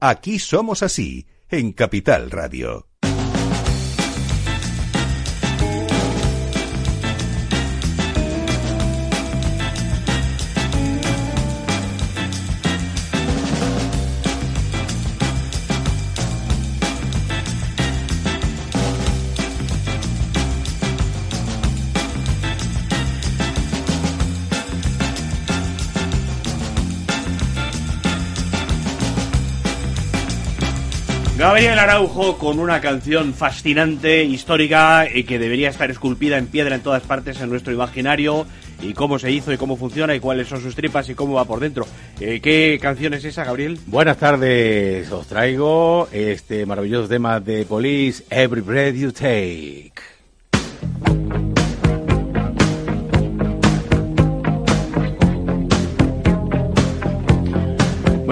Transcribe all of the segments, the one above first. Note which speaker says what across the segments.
Speaker 1: Aquí somos así, en Capital Radio.
Speaker 2: Gabriel Araujo con una canción fascinante, histórica y que debería estar esculpida en piedra en todas partes en nuestro imaginario y cómo se hizo y cómo funciona y cuáles son sus tripas y cómo va por dentro. Eh, ¿Qué canción es esa, Gabriel?
Speaker 3: Buenas tardes, os traigo este maravilloso tema de Police, Every Breath You Take.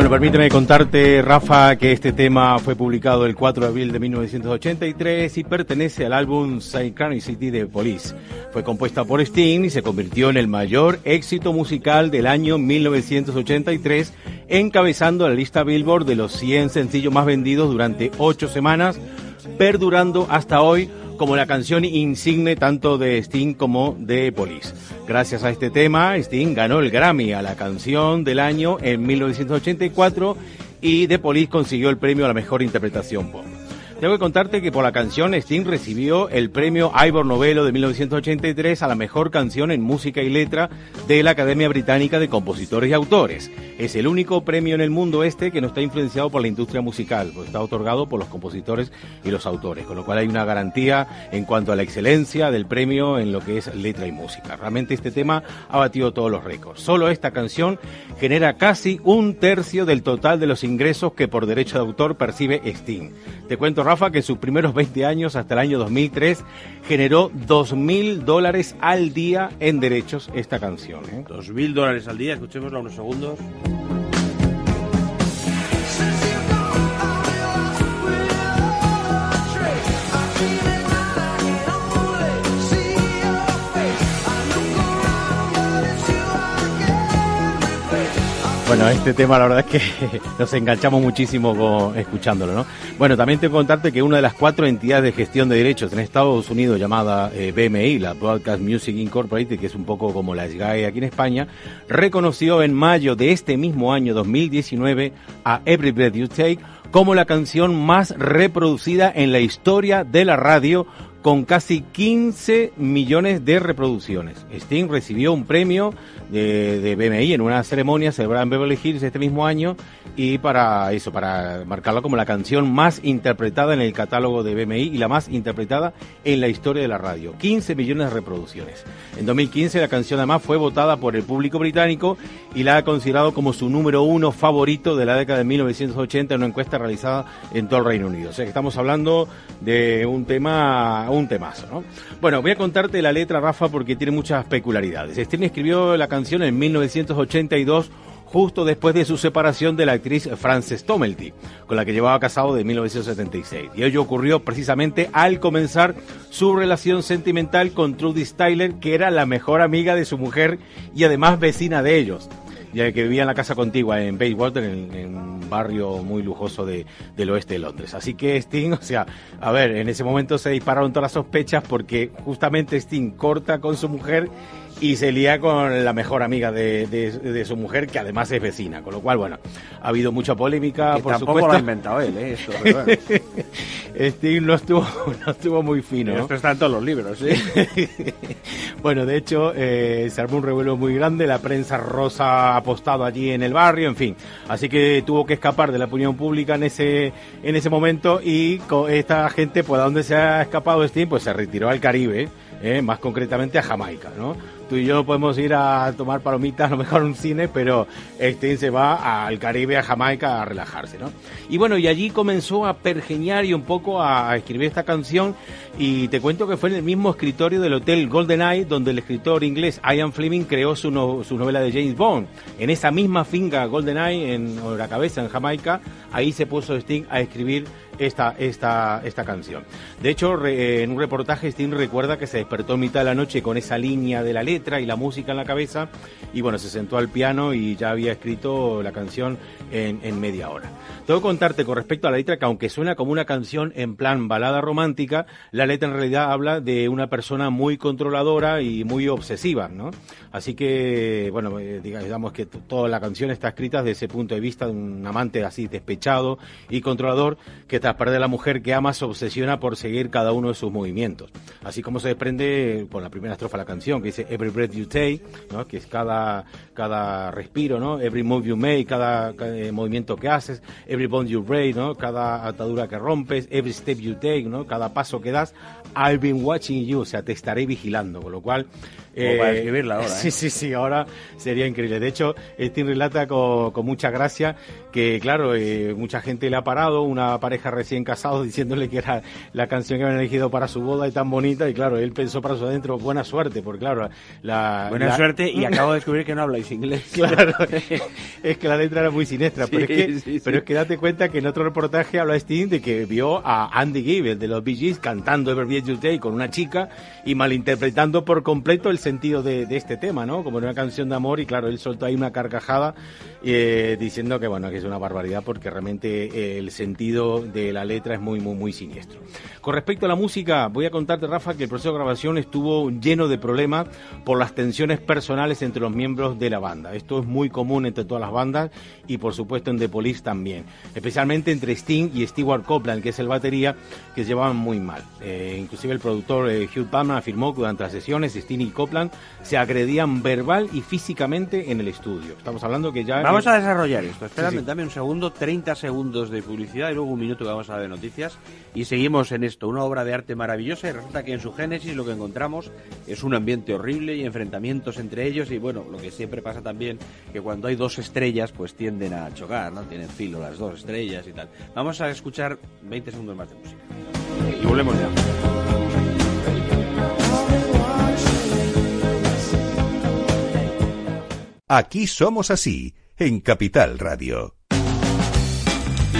Speaker 3: Bueno, permíteme contarte, Rafa, que este tema fue publicado el 4 de abril de 1983 y pertenece al álbum Synchronicity de Police. Fue compuesta por Sting y se convirtió en el mayor éxito musical del año 1983, encabezando la lista Billboard de los 100 sencillos más vendidos durante ocho semanas, perdurando hasta hoy como la canción insigne tanto de Sting como de Police. Gracias a este tema, Sting ganó el Grammy a la canción del año en 1984 y The Police consiguió el premio a la mejor interpretación pop. Tengo que contarte que por la canción Sting recibió el premio Ivor Novello de 1983 a la mejor canción en música y letra de la Academia Británica de Compositores y Autores. Es el único premio en el mundo este que no está influenciado por la industria musical, pues está otorgado por los compositores y los autores, con lo cual hay una garantía en cuanto a la excelencia del premio en lo que es letra y música. Realmente este tema ha batido todos los récords. Solo esta canción genera casi un tercio del total de los ingresos que por derecho de autor percibe Sting. Te cuento Rafa, que en sus primeros 20 años, hasta el año 2003, generó 2.000 dólares al día en derechos esta canción. ¿eh?
Speaker 2: 2.000 dólares al día, escuchémosla unos segundos.
Speaker 3: Bueno, este tema la verdad es que nos enganchamos muchísimo escuchándolo, ¿no? Bueno, también que contarte que una de las cuatro entidades de gestión de derechos en Estados Unidos llamada eh, BMI, la Broadcast Music Incorporated, que es un poco como la SGAE aquí en España, reconoció en mayo de este mismo año 2019 a Every Breath You Take como la canción más reproducida en la historia de la radio con casi 15 millones de reproducciones. Sting recibió un premio de, de, BMI en una ceremonia celebrada en Beverly Hills este mismo año y para eso, para marcarla como la canción más interpretada en el catálogo de BMI y la más interpretada en la historia de la radio. 15 millones de reproducciones. En 2015 la canción además fue votada por el público británico y la ha considerado como su número uno favorito de la década de 1980 en una encuesta realizada en todo el Reino Unido. O sea que estamos hablando de un tema, un temazo, ¿no? Bueno, voy a contarte la letra, Rafa, porque tiene muchas peculiaridades. Sting escribió la canción en 1982 justo después de su separación de la actriz Frances Tomelty, con la que llevaba casado de 1976. Y ello ocurrió precisamente al comenzar su relación sentimental con Trudy Styler, que era la mejor amiga de su mujer y además vecina de ellos que vivía en la casa contigua en Bayswater, en, en un barrio muy lujoso de, del oeste de Londres. Así que Sting, o sea, a ver, en ese momento se dispararon todas las sospechas porque justamente Sting corta con su mujer y se lía con la mejor amiga de, de, de, su mujer, que además es vecina. Con lo cual, bueno, ha habido mucha polémica,
Speaker 2: que
Speaker 3: por
Speaker 2: tampoco
Speaker 3: supuesto.
Speaker 2: lo ha inventado él, ¿eh? Pero bueno.
Speaker 3: Steve no estuvo, no estuvo muy fino. ¿no?
Speaker 2: Esto está en todos los libros, ¿sí?
Speaker 3: bueno, de hecho, eh, se armó un revuelo muy grande, la prensa rosa ha apostado allí en el barrio, en fin. Así que tuvo que escapar de la opinión pública en ese, en ese momento y con esta gente, pues a dónde se ha escapado Steve, pues se retiró al Caribe, eh, más concretamente a Jamaica, ¿no? Tú y yo podemos ir a tomar palomitas, a lo mejor un cine, pero Sting se va al Caribe, a Jamaica, a relajarse, ¿no? Y bueno, y allí comenzó a pergeñar y un poco a escribir esta canción, y te cuento que fue en el mismo escritorio del Hotel Golden Eye, donde el escritor inglés Ian Fleming creó su, no, su novela de James Bond. En esa misma finca Golden Eye, en la cabeza, en Jamaica, ahí se puso Sting a escribir esta, esta, esta canción. De hecho, re, en un reportaje Sting recuerda que se despertó en mitad de la noche con esa línea de la letra letra y la música en la cabeza y bueno, se sentó al piano y ya había escrito la canción en, en media hora. Tengo que contarte con respecto a la letra que aunque suena como una canción en plan balada romántica, la letra en realidad habla de una persona muy controladora y muy obsesiva, ¿no? Así que, bueno, eh, digamos que toda la canción está escrita desde ese punto de vista de un amante así despechado y controlador que tras perder a la mujer que ama se obsesiona por seguir cada uno de sus movimientos. Así como se desprende con la primera estrofa de la canción que dice Every breath you take, ¿no? Que es cada, cada respiro, ¿no? Every move you make, cada, eh, movimiento que haces, every bond you break, ¿no? Cada atadura que rompes, every step you take, ¿no? Cada paso que das, I've been watching you, o sea, te estaré vigilando, con lo cual...
Speaker 2: Eh, para escribirla ahora.
Speaker 3: Sí, sí, sí, ahora sería increíble. De hecho, Sting relata con, con mucha gracia que, claro, eh, mucha gente le ha parado, una pareja recién casado, diciéndole que era la canción que habían elegido para su boda y tan bonita, y claro, él pensó para su adentro, buena suerte, porque claro, la...
Speaker 2: Buena suerte, y acabo de descubrir que no habláis inglés.
Speaker 3: Claro, es que la letra era muy siniestra, pero, es que, pero es que date cuenta que en otro reportaje habla Sting de que vio a Andy Gibb, de los Bee Gees, cantando Every Beat You Take con una chica y malinterpretando por completo el sentido de, de, este tema, ¿no? Como una canción de amor y claro, él soltó ahí una carcajada eh, diciendo que bueno, que una barbaridad porque realmente eh, el sentido de la letra es muy, muy, muy siniestro. Con respecto a la música, voy a contarte, Rafa, que el proceso de grabación estuvo lleno de problemas por las tensiones personales entre los miembros de la banda. Esto es muy común entre todas las bandas y por supuesto en The Police también, especialmente entre Sting y Stewart Copeland, que es el batería, que se llevaban muy mal. Eh, inclusive el productor eh, Hugh Palmer afirmó que durante las sesiones Sting y Copeland se agredían verbal y físicamente en el estudio. Estamos hablando que ya...
Speaker 2: Vamos a desarrollar esto. Espérame, sí, sí. Dame un segundo, 30 segundos de publicidad y luego un minuto que vamos a dar de noticias y seguimos en esto. Una obra de arte maravillosa y resulta que en su génesis lo que encontramos es un ambiente horrible y enfrentamientos entre ellos y bueno, lo que siempre pasa también que cuando hay dos estrellas pues tienden a chocar, ¿no? Tienen filo las dos estrellas y tal. Vamos a escuchar 20 segundos más de música. Y volvemos ya.
Speaker 1: Aquí somos así, en Capital Radio.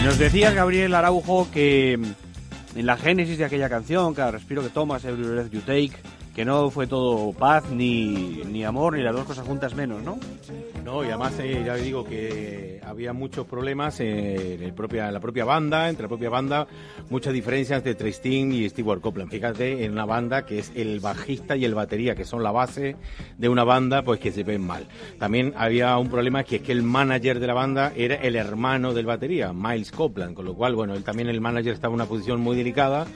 Speaker 2: Nos decía Gabriel Araujo que en la génesis de aquella canción, cada respiro que tomas, every breath you take, que no fue todo paz, ni, ni amor, ni las dos cosas juntas menos, ¿no?
Speaker 3: No, y además eh, ya digo que había muchos problemas en, el propia, la propia banda, entre la propia banda, muchas diferencias entre Sting y Stewart Copeland. Fíjate, en una banda que es el bajista y el batería, que son la base de una banda, pues que se ven mal. También había un problema que es que el manager de la banda era el hermano del batería, Miles Copeland, con lo cual, bueno, él también el manager estaba en una posición muy delicada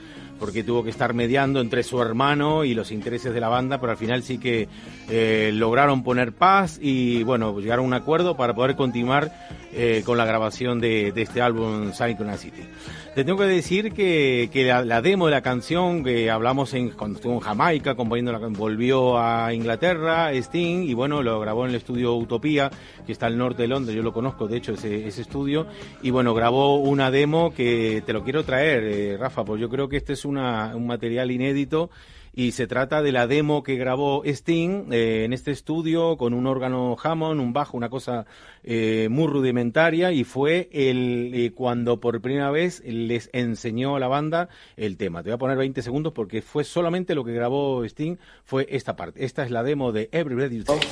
Speaker 3: porque tuvo que estar mediando entre su hermano y los intereses de la banda, pero al final sí que eh, lograron poner paz y bueno, llegaron a un acuerdo para poder continuar eh, con la grabación de, de este álbum Synchronicity. Te tengo que decir que, que la, la, demo de la canción que hablamos en, cuando estuvo en Jamaica, componiendo la, volvió a Inglaterra, Sting, y bueno, lo grabó en el estudio Utopía, que está al norte de Londres, yo lo conozco, de hecho, ese, ese estudio, y bueno, grabó una demo que te lo quiero traer, eh, Rafa, pues yo creo que este es una, un material inédito y se trata de la demo que grabó Sting eh, en este estudio con un órgano Hammond, un bajo, una cosa eh, muy rudimentaria y fue el eh, cuando por primera vez les enseñó a la banda el tema. Te voy a poner 20 segundos porque fue solamente lo que grabó Sting fue esta parte. Esta es la demo de Every Breath You Take.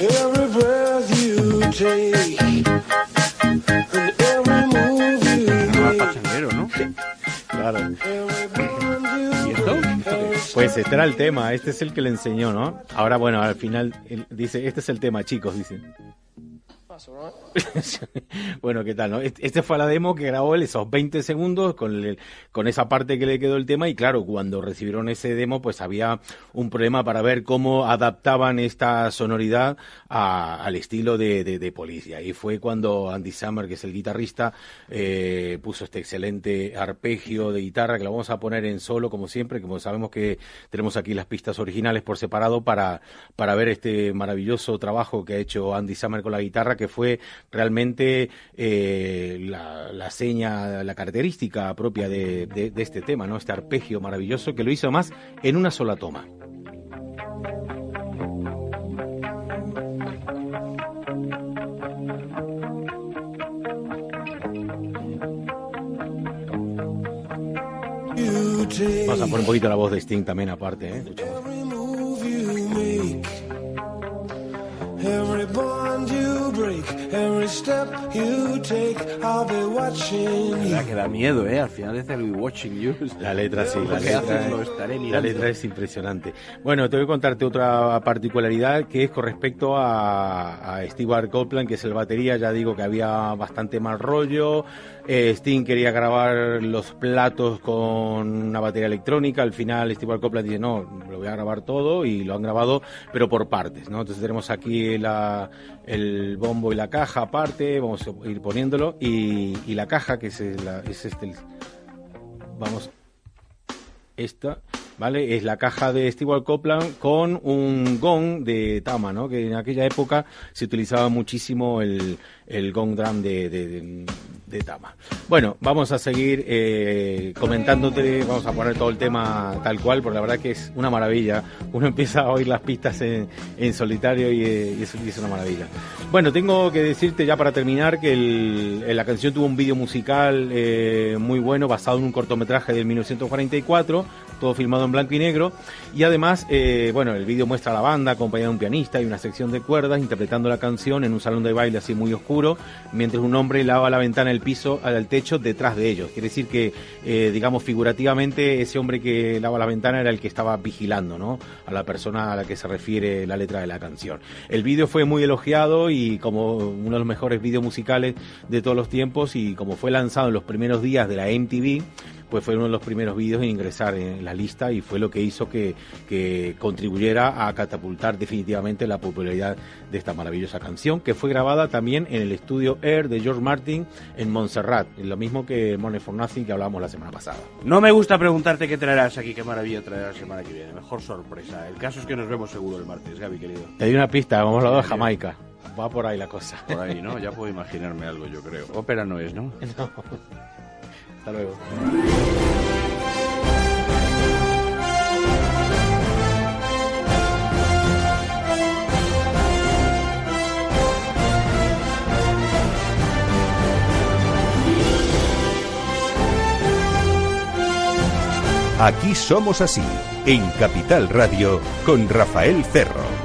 Speaker 3: Every breath you take and every move you make.
Speaker 2: ¿no?
Speaker 3: Claro. Pues este era el tema, este es el que le enseñó, ¿no? Ahora, bueno, al final dice, este es el tema, chicos, dice. bueno, ¿qué tal? No? Este fue la demo que grabó él, esos 20 segundos con, el, con esa parte que le quedó el tema y claro, cuando recibieron ese demo pues había un problema para ver cómo adaptaban esta sonoridad a, al estilo de, de, de Police. Y fue cuando Andy Summer, que es el guitarrista, eh, puso este excelente arpegio de guitarra que lo vamos a poner en solo como siempre, como sabemos que tenemos aquí las pistas originales por separado para, para ver este maravilloso trabajo que ha hecho Andy Summer con la guitarra fue realmente eh, la, la, seña, la característica propia de este tema, ¿no? Este arpegio maravilloso que lo hizo más en una sola toma. Vamos a poner un poquito la voz de Sting también aparte, ¿eh? Escuchamos.
Speaker 4: Every bond you break, every step you take, I'll be watching you.
Speaker 2: que da miedo, ¿eh? Al final dice I'll be watching you.
Speaker 3: La letra sí, la
Speaker 2: Lo que
Speaker 3: letra,
Speaker 2: haces lo estaré
Speaker 3: la letra es impresionante. Bueno, te voy a contarte otra particularidad que es con respecto a, a Stewart Copeland, que es el batería. Ya digo que había bastante mal rollo. Eh, Sting quería grabar los platos con una batería electrónica. Al final, Stewart Copeland dice: No, lo voy a grabar todo y lo han grabado, pero por partes. ¿no? Entonces, tenemos aquí la, el bombo y la caja aparte. Vamos a ir poniéndolo. Y, y la caja, que es, la- es este. vamos esta, ¿vale? Es la caja de Stewart Copeland con un gong de Tama, ¿no? Que en aquella época se utilizaba muchísimo el, el gong drum de, de, Tama. Bueno, vamos a seguir eh, comentándote, vamos a poner todo el tema tal cual, porque la verdad que es una maravilla. Uno empieza a oír las pistas en, en solitario y, eh, y es, una maravilla. Bueno, tengo que decirte ya para terminar que eh, la canción tuvo un vídeo musical muy bueno basado en un cortometraje del 1944, todo filmado blanco y negro. Y además, eh, bueno, el vídeo muestra a la banda acompañada de un pianista y una sección de cuerdas interpretando la canción en un salón de baile así muy oscuro, mientras un hombre lava la ventana del piso al techo detrás de ellos. Quiere decir que, eh, digamos, figurativamente, ese hombre que lava la ventana era el que estaba vigilando, ¿no? A la persona a la que se refiere la letra de la canción. El vídeo fue muy elogiado y como uno de los mejores vídeos musicales de todos los tiempos y como fue lanzado en los primeros días de la MTV, pues fue uno de los primeros vídeos en ingresar en la lista y fue lo que hizo que, que contribuyera a catapultar definitivamente la popularidad de esta maravillosa canción, que fue grabada también en el estudio Air de George Martin en Montserrat, lo mismo que Money for Nothing que hablábamos la semana pasada.
Speaker 2: No me gusta preguntarte qué traerás aquí, qué maravilla traerás la semana que viene. Mejor sorpresa. El caso es que nos vemos seguro el martes, Gaby, querido.
Speaker 3: Te di una pista, vamos a hablar de Jamaica. Va por ahí la cosa.
Speaker 2: Por ahí, ¿no? Ya puedo imaginarme algo, yo creo. Ópera no es, ¿no?
Speaker 3: Hasta luego.
Speaker 1: Aquí somos así, en Capital Radio, con Rafael Cerro.